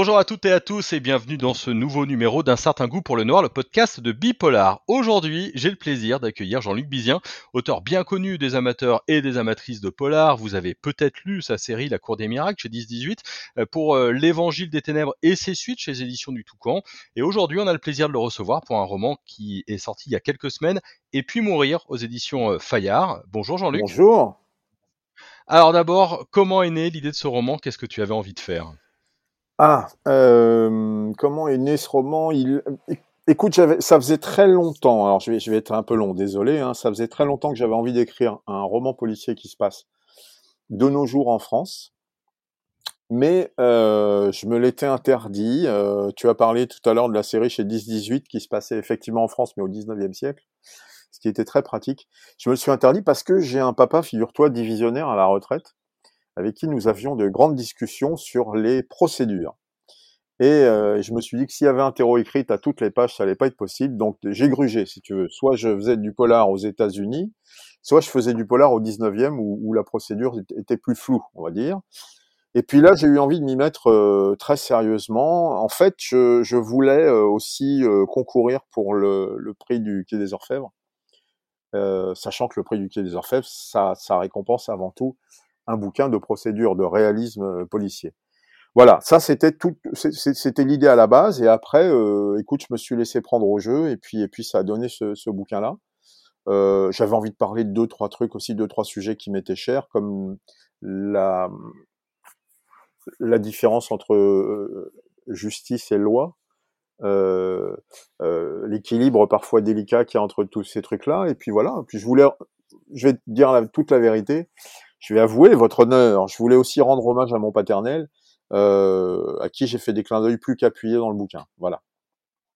Bonjour à toutes et à tous et bienvenue dans ce nouveau numéro d'un certain goût pour le noir, le podcast de Bipolar. Aujourd'hui, j'ai le plaisir d'accueillir Jean-Luc Bizien, auteur bien connu des amateurs et des amatrices de polar. Vous avez peut-être lu sa série La Cour des Miracles chez 10-18 euh, pour euh, l'Évangile des Ténèbres et ses suites chez les éditions du Toucan. Et aujourd'hui, on a le plaisir de le recevoir pour un roman qui est sorti il y a quelques semaines et puis mourir aux éditions euh, Fayard. Bonjour Jean-Luc. Bonjour. Alors d'abord, comment est née l'idée de ce roman? Qu'est-ce que tu avais envie de faire? Ah, euh, comment est né ce roman? Écoute, ça faisait très longtemps. Alors, je vais, je vais être un peu long, désolé. Hein, ça faisait très longtemps que j'avais envie d'écrire un roman policier qui se passe de nos jours en France, mais euh, je me l'étais interdit. Euh, tu as parlé tout à l'heure de la série chez 10-18 qui se passait effectivement en France, mais au 19e siècle, ce qui était très pratique. Je me le suis interdit parce que j'ai un papa, figure-toi, divisionnaire à la retraite avec qui nous avions de grandes discussions sur les procédures. Et euh, je me suis dit que s'il y avait un terreau écrit à toutes les pages, ça allait pas être possible. Donc j'ai grugé, si tu veux. Soit je faisais du polar aux États-Unis, soit je faisais du polar au 19e où, la procédure était plus floue, on va dire. Et puis là, j'ai eu envie de m'y mettre euh, très sérieusement. En fait, je, voulais euh, aussi concourir pour le, prix du Quai des Orfèvres, sachant que le prix du Quai des Orfèvres, ça récompense avant tout un bouquin de procédure de réalisme euh, policier. Voilà, ça c'était tout, c'était l'idée à la base et après, euh, écoute, je me suis laissé prendre au jeu et puis et puis ça a donné ce, bouquin-là. Euh, j'avais envie de parler de deux trois trucs aussi, deux trois sujets qui m'étaient chers comme la la différence entre justice et loi, l'équilibre parfois délicat qu'il y a entre tous ces trucs-là. Et puis voilà. Puis je voulais, je vais te dire toute la vérité je vais avouer votre honneur. Je voulais aussi rendre hommage à mon paternel, euh, à qui j'ai fait des clins d'œil plus qu'appuyés dans le bouquin. Voilà.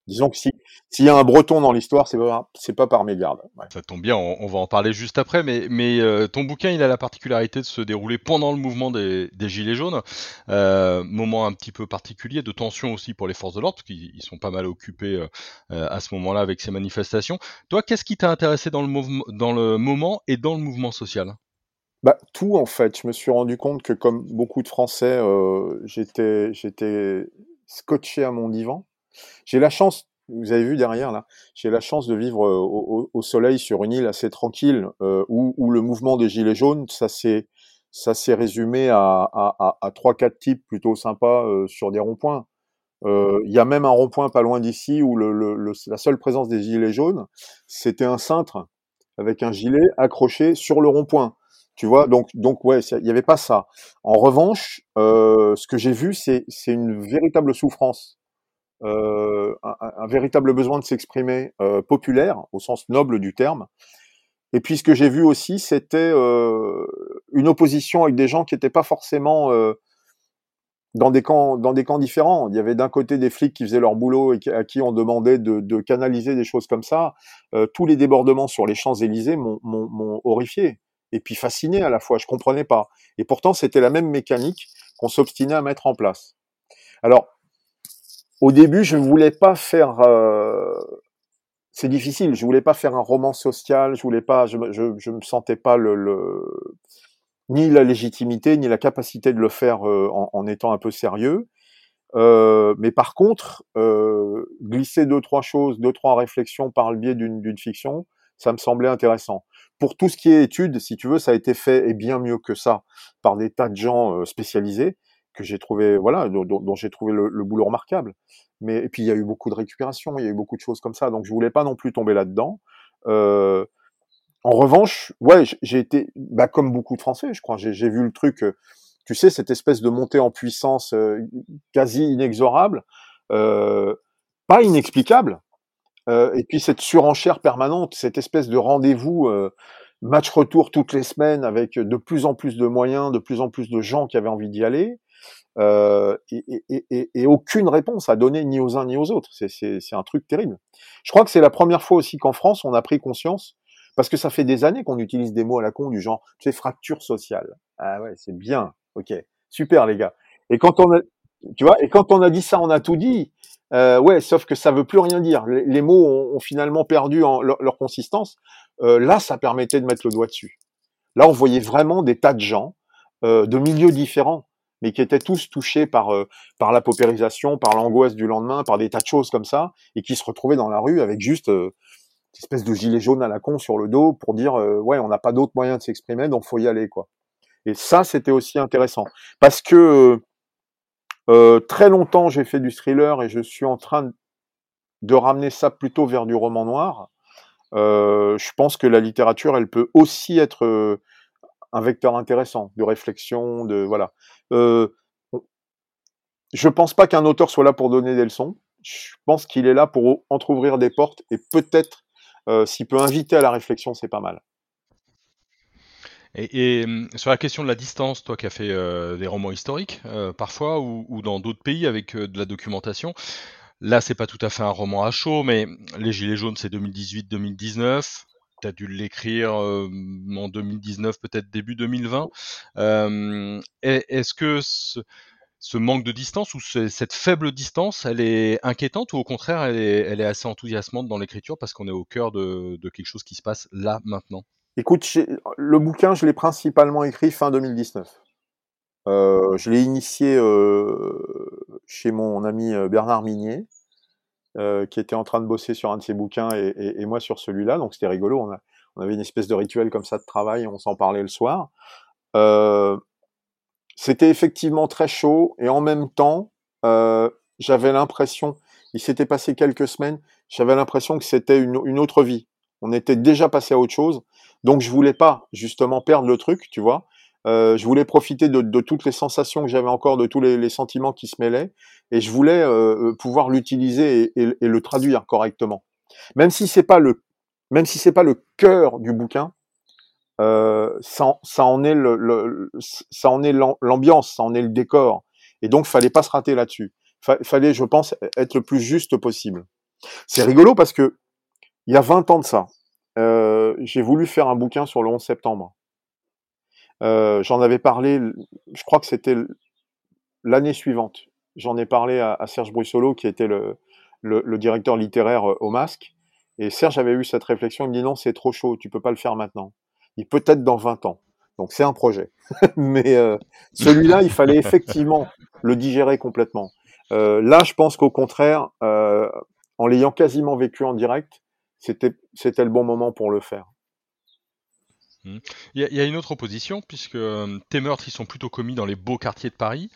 Disons que si s'il y a un Breton dans l'histoire, c'est pas pas par mégarde. Ouais. Ça tombe bien, on, va en parler juste après. Mais mais euh, ton bouquin, il a la particularité de se dérouler pendant le mouvement des, des gilets jaunes, euh, moment un petit peu particulier de tension aussi pour les forces de l'ordre, parce qu'ils sont pas mal occupés euh, à ce moment-là avec ces manifestations. Toi, qu'est-ce qui t'a intéressé dans le dans le moment et dans le mouvement social? Bah, tout en fait. Je me suis rendu compte que comme beaucoup de Français, euh, j'étais scotché à mon divan. J'ai la chance, vous avez vu derrière là, j'ai la chance de vivre euh, au, soleil sur une île assez tranquille euh, où, le mouvement des gilets jaunes, ça s'est ça s'est résumé à, trois quatre types plutôt sympas euh, sur des ronds-points. Il y a même un rond-point pas loin d'ici où le, le, la seule présence des gilets jaunes, c'était un cintre avec un gilet accroché sur le rond-point. Tu vois, donc, donc ouais, il n'y avait pas ça. En revanche, euh, ce que j'ai vu, c'est une véritable souffrance, euh, un, véritable besoin de s'exprimer euh, populaire, au sens noble du terme. Et puis ce que j'ai vu aussi, c'était une opposition avec des gens qui n'étaient pas forcément dans des camps, dans des camps différents. Il y avait d'un côté des flics qui faisaient leur boulot et à qui on demandait de, de canaliser des choses comme ça. Tous les débordements sur les Champs Élysées m'ont horrifié et puis fasciné à la fois. Je comprenais pas. Et pourtant, c'était la même mécanique qu'on s'obstinait à mettre en place. Alors, au début, je voulais pas faire. Euh, c'est difficile. Je voulais pas faire un roman social. Je voulais pas. Je, me sentais pas le, ni la légitimité ni la capacité de le faire euh, en, étant un peu sérieux. Euh, mais par contre, glisser deux trois choses, deux trois réflexions par le biais d'une fiction, ça me semblait intéressant pour tout ce qui est études, si tu veux, ça a été fait et bien mieux que ça par des tas de gens euh, spécialisés que j'ai trouvé, voilà, dont, j'ai trouvé le, boulot remarquable. Mais et puis il y a eu beaucoup de récupération, il y a eu beaucoup de choses comme ça, donc je voulais pas non plus tomber là-dedans. Euh, en revanche, ouais, j'ai été, bah, comme beaucoup de Français, je crois, j'ai vu le truc, euh, tu sais, cette espèce de montée en puissance quasi inexorable, pas inexplicable, euh, et puis cette surenchère permanente, cette espèce de rendez-vous euh, match retour toutes les semaines avec de plus en plus de moyens, de plus en plus de gens qui avaient envie d'y aller, euh, et, et, et, et, aucune réponse à donner ni aux uns ni aux autres. C'est un truc terrible. Je crois que c'est la première fois aussi qu'en France on a pris conscience, parce que ça fait des années qu'on utilise des mots à la con du genre, tu sais, fracture sociale. Ah ouais, c'est bien. Ok, super les gars. Et quand on a, tu vois, et quand on a dit ça, on a tout dit. Euh, ouais, sauf que ça veut plus rien dire. Les, mots ont, finalement perdu leur, consistance. Euh, là, ça permettait de mettre le doigt dessus. Là, on voyait vraiment des tas de gens euh, de milieux différents, mais qui étaient tous touchés par, par la paupérisation, par l'angoisse du lendemain, par des tas de choses comme ça, et qui se retrouvaient dans la rue avec juste une espèce de gilet jaune à la con sur le dos pour dire ouais, on n'a pas d'autre moyen de s'exprimer, donc faut y aller quoi. Et ça, c'était aussi intéressant parce que très longtemps j'ai fait du thriller et je suis en train de ramener ça plutôt vers du roman noir. je pense que la littérature, elle peut aussi être un vecteur intéressant de réflexion, de voilà. Euh, je pense pas qu'un auteur soit là pour donner des leçons. Je pense qu'il est là pour entrouvrir des portes et peut-être euh, s'il peut inviter à la réflexion, c'est pas mal. Et, hum, sur la question de la distance, toi qui as fait euh, des romans historiques parfois ou, dans d'autres pays avec de la documentation, là c'est pas tout à fait un roman à chaud, mais les Gilets jaunes c'est 2018-2019 tu as dû l'écrire en 2019, peut-être début 2020. Est-ce que ce, manque de distance ou cette faible distance, elle est inquiétante ou au contraire, elle est, assez enthousiasmante dans l'écriture parce qu'on est au cœur de, quelque chose qui se passe là, maintenant? Écoute, le bouquin, je l'ai principalement écrit fin 2019. je l'ai initié chez mon ami Bernard Minier. Euh, qui était en train de bosser sur un de ses bouquins et, moi sur celui-là. Donc c'était rigolo. On, avait une espèce de rituel comme ça de travail. On s'en parlait le soir. Euh, c'était effectivement très chaud et en même temps, euh, j'avais l'impression, il s'était passé quelques semaines, j'avais l'impression que c'était une, autre vie. On était déjà passé à autre chose. Donc je voulais pas justement perdre le truc, tu vois. Euh, je voulais profiter de, de, toutes les sensations que j'avais encore, de tous les, les, sentiments qui se mêlaient, et je voulais euh, euh pouvoir l'utiliser et, et, le traduire correctement. Même si c'est pas le, même si c'est pas le cœur du bouquin, euh, ça, ça, en est le, le ça en est l'ambiance, ça en est le décor, et donc fallait pas se rater là-dessus. fallait, je pense, être le plus juste possible. C'est rigolo parce que il y a 20 ans de ça, euh, j'ai voulu faire un bouquin sur le 11 septembre. Euh, j'en avais parlé, je crois que c'était l'année suivante. J'en ai parlé à, Serge Brussolo, qui était le, directeur littéraire euh, au Masque. Et Serge avait eu cette réflexion, il me dit non, c'est trop chaud, tu peux pas le faire maintenant. Il peut-être dans 20 ans. Donc c'est un projet. Mais celui-là, il fallait effectivement le digérer complètement. Là, je pense qu'au contraire, en l'ayant quasiment vécu en direct, c'était le bon moment pour le faire. Mmh. Il y, a une autre opposition, puisque euh, tes meurtres, ils sont plutôt commis dans les beaux quartiers de Paris.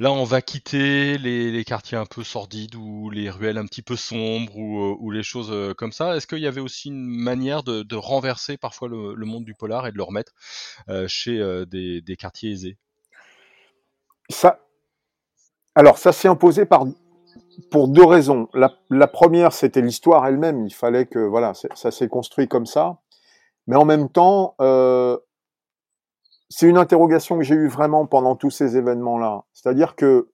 Là, on va quitter les, quartiers un peu sordides ou les ruelles un petit peu sombres ou, euh, les choses euh, comme ça. Est-ce qu'il y avait aussi une manière de, renverser parfois le, monde du polar et de le remettre chez des, quartiers aisés? Ça, alors ça s'est imposé par pour deux raisons. La, première, c'était l'histoire elle-même. Il fallait que voilà, ça s'est construit comme ça. Mais en même temps, euh, c'est une interrogation que j'ai eue vraiment pendant tous ces événements-là. C'est-à-dire que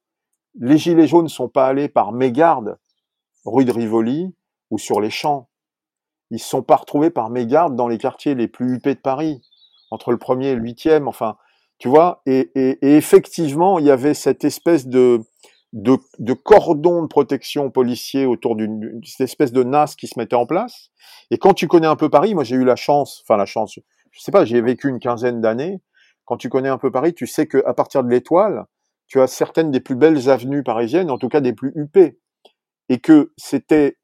les Gilets jaunes ne sont pas allés par mégarde, rue de Rivoli ou sur les champs. Ils ne sont pas retrouvés par mégarde dans les quartiers les plus huppés de Paris, entre le premier et le huitième, enfin, tu vois. Et effectivement, il y avait cette espèce de, de, de cordon de protection policier autour d'une espèce de NAS qui se mettait en place. Et quand tu connais un peu Paris, moi j'ai eu la chance, enfin la chance, je sais pas, j'ai vécu une quinzaine d'années. Quand tu connais un peu Paris, tu sais qu'à partir de l'Étoile, tu as certaines des plus belles avenues parisiennes, en tout cas des plus huppées. Et que c'était,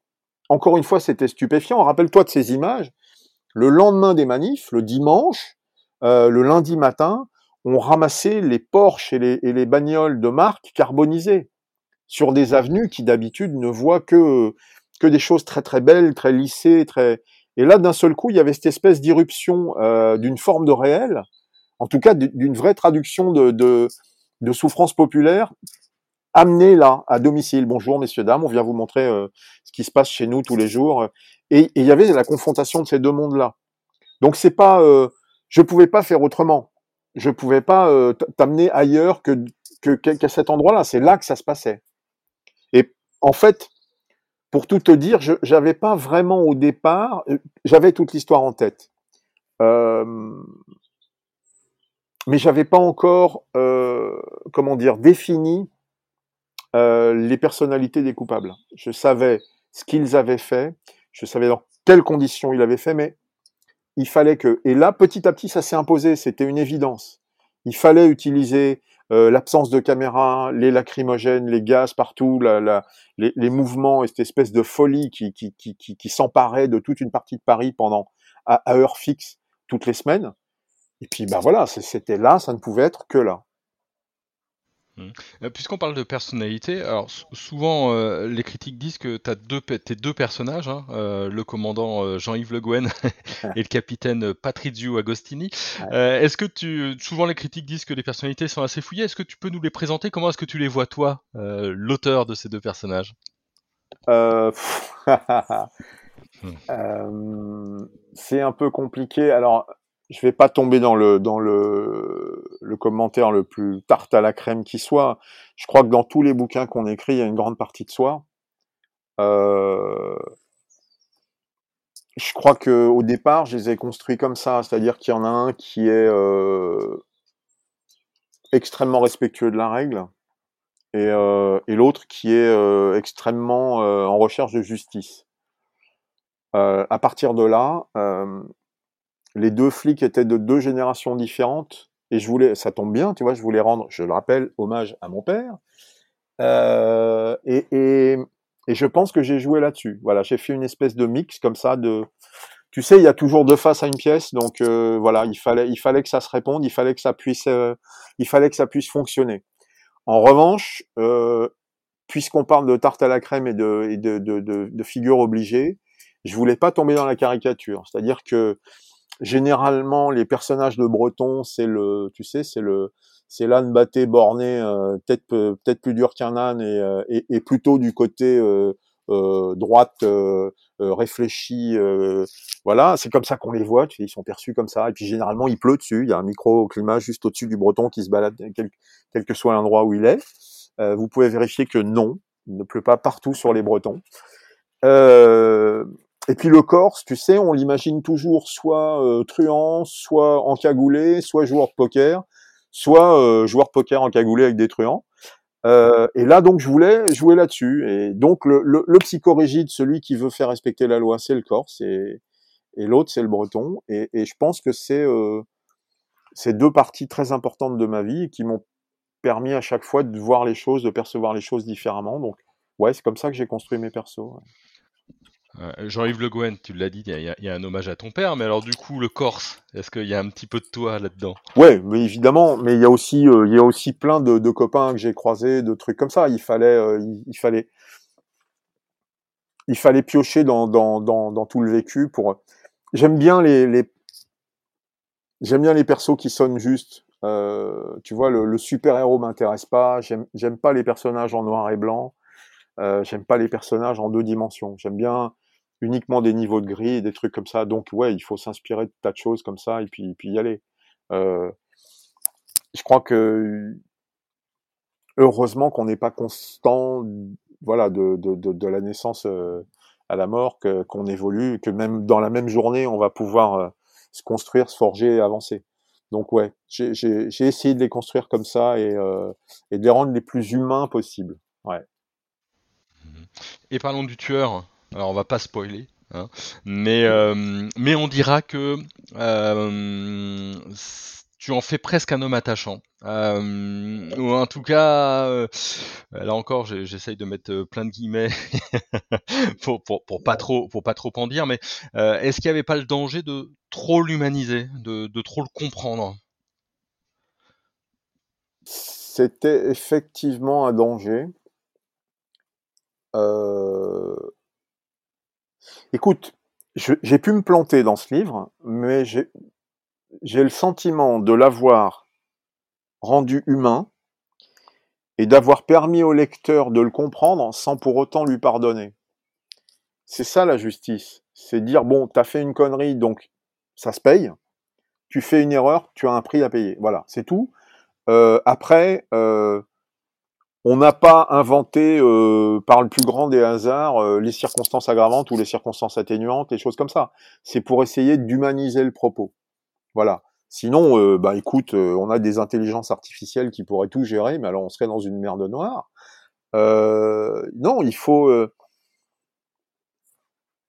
encore une fois, c'était stupéfiant. Rappelle-toi de ces images. Le lendemain des manifs, le dimanche, euh, le lundi matin, on ramassait les Porsche et les, et les bagnoles de marque carbonisées sur des avenues qui d'habitude ne voient que que des choses très très belles, très lissées, très et là d'un seul coup il y avait cette espèce d'irruption euh, d'une forme de réel, en tout cas d'une vraie traduction de, de, de souffrance populaire amenée là à domicile. Bonjour messieurs dames, on vient vous montrer euh, ce qui se passe chez nous tous les jours et il y avait la confrontation de ces deux mondes là. Donc c'est pas euh, je pouvais pas faire autrement. Je pouvais pas euh, t'amener ailleurs que qu'à cet endroit-là. C'est là que ça se passait. En fait, pour tout te dire, je n'avais pas vraiment au départ, euh, j'avais toute l'histoire en tête, euh, mais j'avais pas encore, euh, comment dire, défini euh, les personnalités des coupables. Je savais ce qu'ils avaient fait, je savais dans quelles conditions ils avaient fait, mais il fallait que, et là, petit à petit, ça s'est imposé, c'était une évidence. Il fallait utiliser euh, l'absence de caméra, les lacrymogènes, les gaz partout, les, mouvements et cette espèce de folie qui, qui, qui, qui, s'emparait de toute une partie de Paris pendant à, à heure fixe toutes les semaines. Et puis bah voilà, c'était là, ça ne pouvait être que là. Mmh. Euh, puisqu'on parle de personnalité, alors souvent euh, les critiques disent que tu as deux, tes deux personnages, hein, euh, le commandant Jean-Yves Le Guen et le capitaine Patrizio Agostini. est-ce que tu, souvent les critiques disent que les personnalités sont assez fouillées, est-ce que tu peux nous les présenter? Comment est-ce que tu les vois toi, l'auteur de ces deux personnages? C'est un peu compliqué. Alors je vais pas tomber dans le dans le, commentaire le plus tarte à la crème qui soit. Je crois que dans tous les bouquins qu'on écrit, il y a une grande partie de soi. Euh, je crois que au départ, je les ai construits comme ça, c'est-à-dire qu'il y en a un qui est euh, extrêmement respectueux de la règle et, euh, et l'autre qui est extrêmement en recherche de justice. À partir de là, les deux flics étaient de deux générations différentes et je voulais, ça tombe bien, tu vois, je voulais rendre, je le rappelle, hommage à mon père. Euh, et, je pense que j'ai joué là-dessus. Voilà, j'ai fait une espèce de mix comme ça de, tu sais, il y a toujours deux faces à une pièce, donc euh, voilà, il fallait, il fallait que ça se réponde, il fallait que ça puisse, euh, il fallait que ça puisse fonctionner. En revanche, puisqu'on parle de tarte à la crème et de, et de, de, figures obligées, je voulais pas tomber dans la caricature. C'est-à-dire que généralement les personnages de Breton, c'est le, tu sais, c'est le, c'est l'âne batté borné, euh, peut-être peut-être plus dur qu'un âne et, euh, et, et, plutôt du côté euh, euh droite euh, réfléchi. voilà, c'est comme ça qu'on les voit. Tu sais, ils sont perçus comme ça. Et puis généralement, il pleut dessus. Il y a un micro-climat juste au-dessus du Breton qui se balade quel, quel que soit l'endroit où il est. vous pouvez vérifier que non, il ne pleut pas partout sur les Bretons. Et puis le Corse, tu sais, on l'imagine toujours soit euh, truand, soit encagoulé, soit joueur de poker, soit euh, joueur de poker encagoulé avec des truands. Euh, et là, donc, je voulais jouer là-dessus. Et donc, le, le, le, psychorigide, celui qui veut faire respecter la loi, c'est le Corse, et, et l'autre, c'est le Breton. Et, et, je pense que c'est euh, ces deux parties très importantes de ma vie qui m'ont permis à chaque fois de voir les choses, de percevoir les choses différemment. Donc, ouais, c'est comme ça que j'ai construit mes persos. Euh, Jean-Yves Le Guen, tu l'as dit, il y, a un hommage à ton père, mais alors du coup, le Corse, est-ce qu'il y a un petit peu de toi là-dedans? Ouais, mais évidemment, mais il y a aussi, euh, il y a aussi plein de, copains que j'ai croisés, de trucs comme ça. Il fallait, euh, il, fallait, il fallait piocher dans, dans, dans, dans tout le vécu pour. J'aime bien les, les... j'aime bien les persos qui sonnent juste. Tu vois, le, le super héros m'intéresse pas. J'aime pas les personnages en noir et blanc. Euh, j'aime pas les personnages en deux dimensions. J'aime bien uniquement des niveaux de gris des trucs comme ça. Donc ouais, il faut s'inspirer de tas de choses comme ça et puis, y aller. Euh, je crois que heureusement qu'on n'est pas constant, voilà, de, la naissance euh, à la mort, qu'on évolue, que même dans la même journée, on va pouvoir se construire, se forger et avancer. Donc ouais, j'ai, essayé de les construire comme ça et, et de les rendre les plus humains possibles. Ouais. Et parlons du tueur. Alors on va pas spoiler, hein, mais euh, mais on dira que euh, tu en fais presque un homme attachant. Euh, ou en tout cas, là encore, j'essaye de mettre plein de guillemets pour, pas trop pas trop en dire, mais est-ce qu'il n'y avait pas le danger de trop l'humaniser, de, de trop le comprendre? C'était effectivement un danger. Euh... Écoute, j'ai pu me planter dans ce livre, mais j'ai le sentiment de l'avoir rendu humain et d'avoir permis au lecteur de le comprendre sans pour autant lui pardonner. C'est ça la justice. C'est dire, bon, t'as fait une connerie, donc ça se paye. Tu fais une erreur, tu as un prix à payer. Voilà, c'est tout. Euh, après, euh, on n'a pas inventé euh, par le plus grand des hasards euh, les circonstances aggravantes ou les circonstances atténuantes, les choses comme ça. C'est pour essayer d'humaniser le propos. Voilà. Sinon, euh, bah écoute, euh, on a des intelligences artificielles qui pourraient tout gérer, mais alors on serait dans une merde noire. Non, il faut.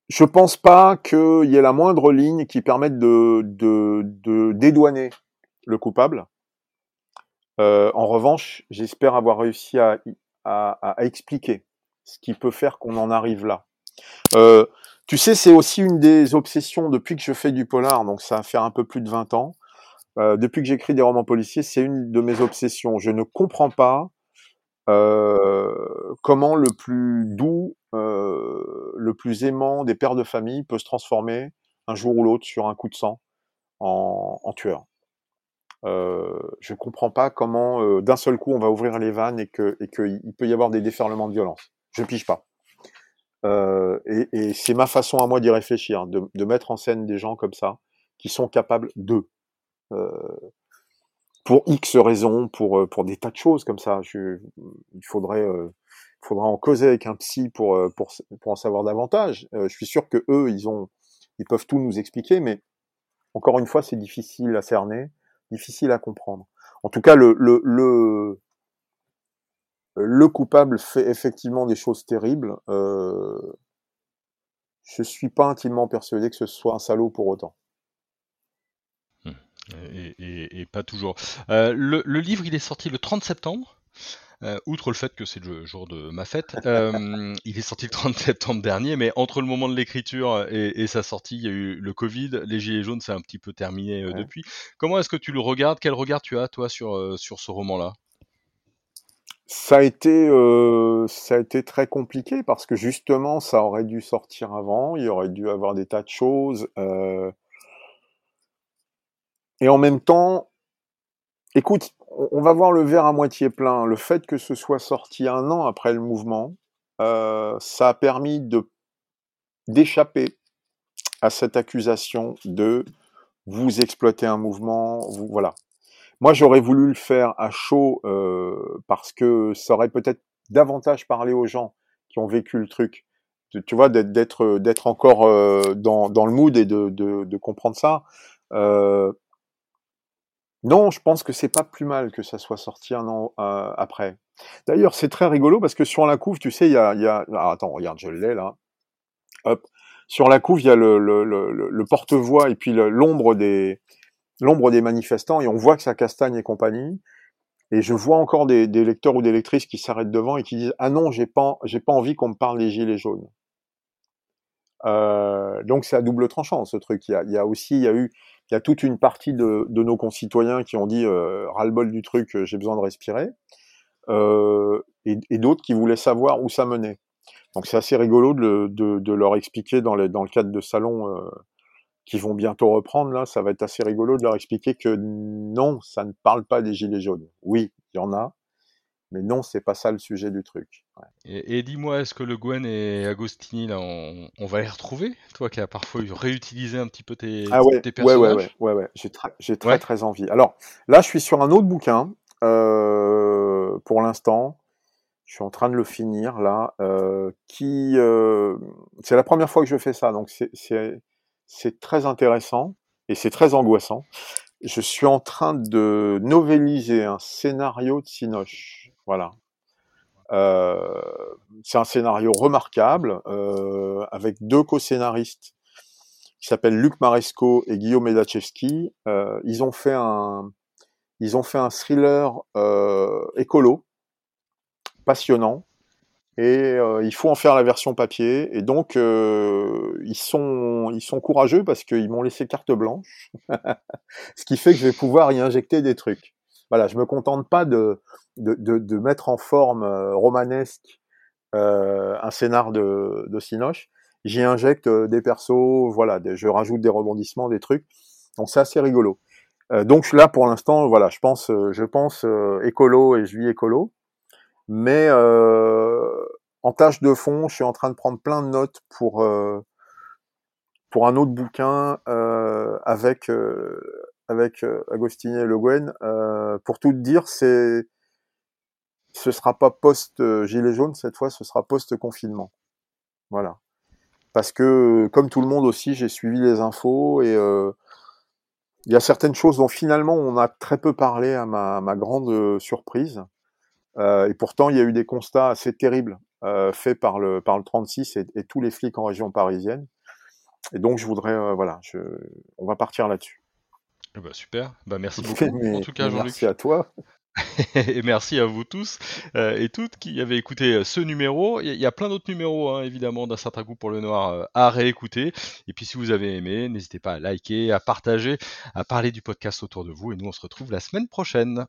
je pense pas qu'il y ait la moindre ligne qui permette de dédouaner le coupable. En revanche, j'espère avoir réussi à, expliquer ce qui peut faire qu'on en arrive là. Euh, tu sais, c'est aussi une des obsessions depuis que je fais du polar, donc ça va faire un peu plus de 20 ans. Euh, depuis que j'écris des romans policiers, c'est une de mes obsessions. Je ne comprends pas euh, comment le plus doux, euh, le plus aimant des pères de famille peut se transformer un jour ou l'autre sur un coup de sang en tueur. Euh, je comprends pas comment euh, d'un seul coup on va ouvrir les vannes et que et qu'il peut y avoir des déferlements de violence. Je pige pas. Euh, et, et c'est ma façon à moi d'y réfléchir, de, de, mettre en scène des gens comme ça qui sont capables de euh, pour X raisons, pour pour des tas de choses comme ça. Je, il faudrait euh, il faudra en causer avec un psy pour pour pour en savoir davantage. je suis sûr que eux ils ont ils peuvent tout nous expliquer, mais encore une fois c'est difficile à cerner difficile à comprendre. En tout cas, le, le, le, le coupable fait effectivement des choses terribles. Euh, je suis pas intimement persuadé que ce soit un salaud pour autant. Hum. Et pas toujours. Euh, le, le, livre, il est sorti le 30 septembre. Euh, outre le fait que c'est le jour de ma fête, euh, il est sorti le 30 septembre dernier, mais entre le moment de l'écriture et, et, sa sortie, il y a eu le Covid, les Gilets jaunes, c'est un petit peu terminé euh, ouais. depuis. Comment est-ce que tu le regardes? Quel regard tu as, toi, sur, sur ce roman-là? Ça a été euh, ça a été très compliqué parce que justement ça aurait dû sortir avant, il y aurait dû avoir des tas de choses euh... et en même temps, écoute, on va voir le verre à moitié plein. Le fait que ce soit sorti un an après le mouvement, euh, ça a permis d'échapper à cette accusation de vous exploiter un mouvement, voilà. Moi, j'aurais voulu le faire à chaud euh, parce que ça aurait peut-être davantage parlé aux gens qui ont vécu le truc. Tu, vois, d'être encore euh, dans, le mood et de comprendre ça. Non, je pense que c'est pas plus mal que ça soit sorti un an euh, après. D'ailleurs, c'est très rigolo parce que sur la couve, tu sais, il y a, y a... Ah, attends, regarde, je l'ai là. Hop. Sur la couve, il y a le, le, le, porte-voix et puis l'ombre des l'ombre des manifestants et on voit que ça castagne et compagnie. Et je vois encore des, des lecteurs ou des lectrices qui s'arrêtent devant et qui disent ah non j'ai pas j'ai pas envie qu'on me parle des gilets jaunes. Euh, donc c'est à double tranchant ce truc. Il y a, il y a aussi il y a eu il y a toute une partie de, de nos concitoyens qui ont dit euh, ras-le-bol du truc, j'ai besoin de respirer, euh, et, et d'autres qui voulaient savoir où ça menait. Donc c'est assez rigolo de, de, de, leur expliquer dans, les, dans le cadre de salons euh, qui vont bientôt reprendre, là, ça va être assez rigolo de leur expliquer que non, ça ne parle pas des gilets jaunes. Oui, il y en a, mais non, c'est pas ça le sujet du truc. Ouais. Et, et dis-moi, est-ce que Le Gwen et Agostini, là, on, on, va les retrouver? Toi qui as parfois réutilisé un petit peu tes, ah ouais, tes personnages. Ouais, ouais, ouais, ouais, ouais. j'ai très, très, envie. Alors, là, je suis sur un autre bouquin, euh, pour l'instant. Je suis en train de le finir, là, euh, qui... Euh, c'est la première fois que je fais ça, donc c'est c'est très intéressant et c'est très angoissant. Je suis en train de novéliser un scénario de Sinoche. Voilà. Euh, c'est un scénario remarquable euh, avec deux co-scénaristes qui s'appellent Luc Maresco et Guillaume Medachevski. Euh, ils ont fait un ils ont fait un thriller écolo passionnant et euh, il faut en faire la version papier. Et donc euh, ils sont ils sont courageux parce qu'ils m'ont laissé carte blanche, ce qui fait que je vais pouvoir y injecter des trucs. Voilà, je me contente pas de de, de, de mettre en forme euh, romanesque euh, un scénar de, de Sinoche. J'y injecte euh, des persos, voilà, je rajoute des rebondissements, des trucs. Donc c'est assez rigolo. Euh, donc là pour l'instant, voilà, je pense je pense écolo et je vis écolo mais euh, en tâche de fond, je suis en train de prendre plein de notes pour euh, pour un autre bouquin euh, avec euh, avec euh, Agostini et Le Guen. Euh, pour tout dire, c'est ce sera pas post gilet jaune cette fois, ce sera post confinement. Voilà. Parce que comme tout le monde aussi, j'ai suivi les infos et il y a certaines choses dont finalement on a très peu parlé à ma, grande surprise. Euh, et pourtant, il y a eu des constats assez terribles euh, faits par le, par le 36 et, tous les flics en région parisienne. Et donc, je voudrais, euh, voilà, on va partir là-dessus. Eh ben, super, bah, merci beaucoup. Mais, en tout cas, Merci à toi. et merci à vous tous euh, et toutes qui avez écouté euh, ce numéro. Il y, a plein d'autres numéros, hein, évidemment, d'un certain goût pour le noir euh, à réécouter. Et puis si vous avez aimé, n'hésitez pas à liker, à partager, à parler du podcast autour de vous. Et nous, on se retrouve la semaine prochaine.